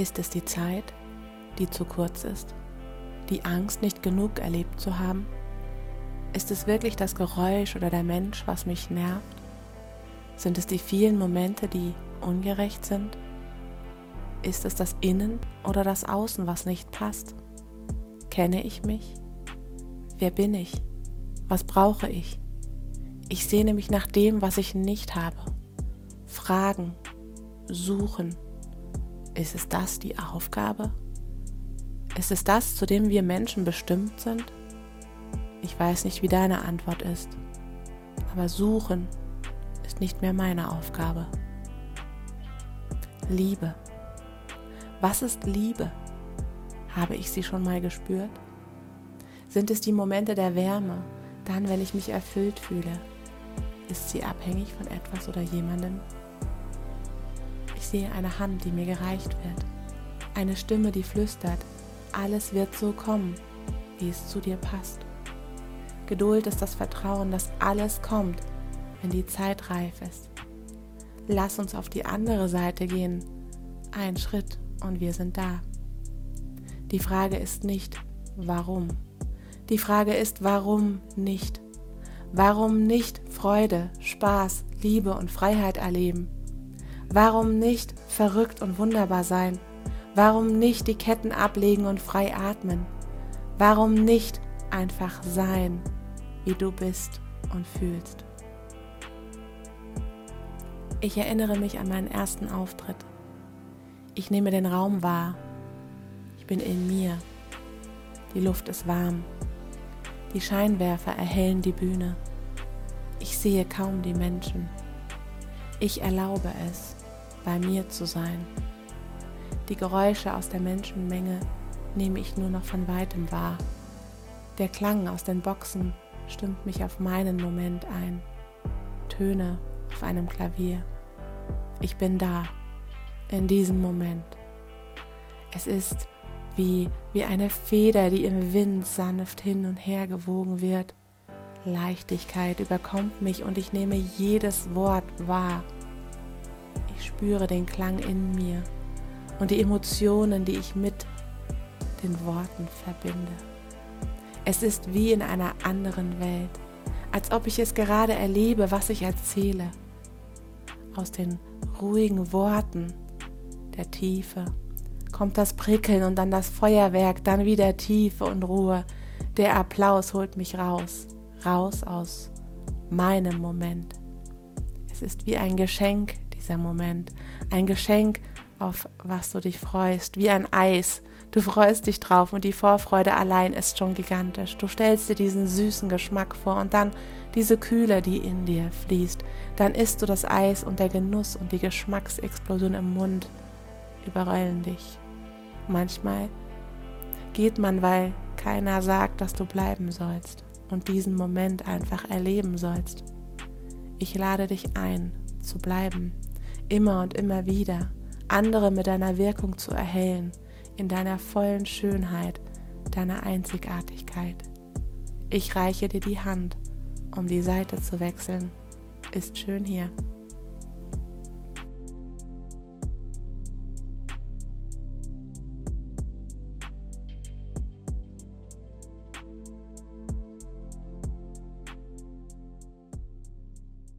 Ist es die Zeit, die zu kurz ist? Die Angst, nicht genug erlebt zu haben? Ist es wirklich das Geräusch oder der Mensch, was mich nervt? Sind es die vielen Momente, die ungerecht sind? Ist es das Innen oder das Außen, was nicht passt? Kenne ich mich? Wer bin ich? Was brauche ich? Ich sehne mich nach dem, was ich nicht habe. Fragen, suchen. Ist es das die Aufgabe? Ist es das, zu dem wir Menschen bestimmt sind? Ich weiß nicht, wie deine Antwort ist, aber suchen ist nicht mehr meine Aufgabe. Liebe. Was ist Liebe? Habe ich sie schon mal gespürt? Sind es die Momente der Wärme, dann, wenn ich mich erfüllt fühle? Ist sie abhängig von etwas oder jemandem? Ich sehe eine Hand, die mir gereicht wird, eine Stimme, die flüstert, alles wird so kommen, wie es zu dir passt. Geduld ist das Vertrauen, dass alles kommt, wenn die Zeit reif ist. Lass uns auf die andere Seite gehen. Ein Schritt und wir sind da. Die Frage ist nicht, warum. Die Frage ist, warum nicht? Warum nicht Freude, Spaß, Liebe und Freiheit erleben? Warum nicht verrückt und wunderbar sein? Warum nicht die Ketten ablegen und frei atmen? Warum nicht einfach sein? wie du bist und fühlst. Ich erinnere mich an meinen ersten Auftritt. Ich nehme den Raum wahr. Ich bin in mir. Die Luft ist warm. Die Scheinwerfer erhellen die Bühne. Ich sehe kaum die Menschen. Ich erlaube es, bei mir zu sein. Die Geräusche aus der Menschenmenge nehme ich nur noch von weitem wahr. Der Klang aus den Boxen stimmt mich auf meinen Moment ein. Töne auf einem Klavier. Ich bin da, in diesem Moment. Es ist wie, wie eine Feder, die im Wind sanft hin und her gewogen wird. Leichtigkeit überkommt mich und ich nehme jedes Wort wahr. Spüre den Klang in mir und die Emotionen, die ich mit den Worten verbinde. Es ist wie in einer anderen Welt, als ob ich es gerade erlebe, was ich erzähle. Aus den ruhigen Worten der Tiefe kommt das Prickeln und dann das Feuerwerk, dann wieder Tiefe und Ruhe. Der Applaus holt mich raus, raus aus meinem Moment. Es ist wie ein Geschenk, dieser Moment, ein Geschenk, auf was du dich freust, wie ein Eis, Du freust dich drauf und die Vorfreude allein ist schon gigantisch. Du stellst dir diesen süßen Geschmack vor und dann diese Kühle, die in dir fließt. Dann isst du das Eis und der Genuss und die Geschmacksexplosion im Mund überrollen dich. Manchmal geht man, weil keiner sagt, dass du bleiben sollst und diesen Moment einfach erleben sollst. Ich lade dich ein, zu bleiben, immer und immer wieder, andere mit deiner Wirkung zu erhellen, in deiner vollen Schönheit, deiner Einzigartigkeit. Ich reiche dir die Hand, um die Seite zu wechseln. Ist schön hier.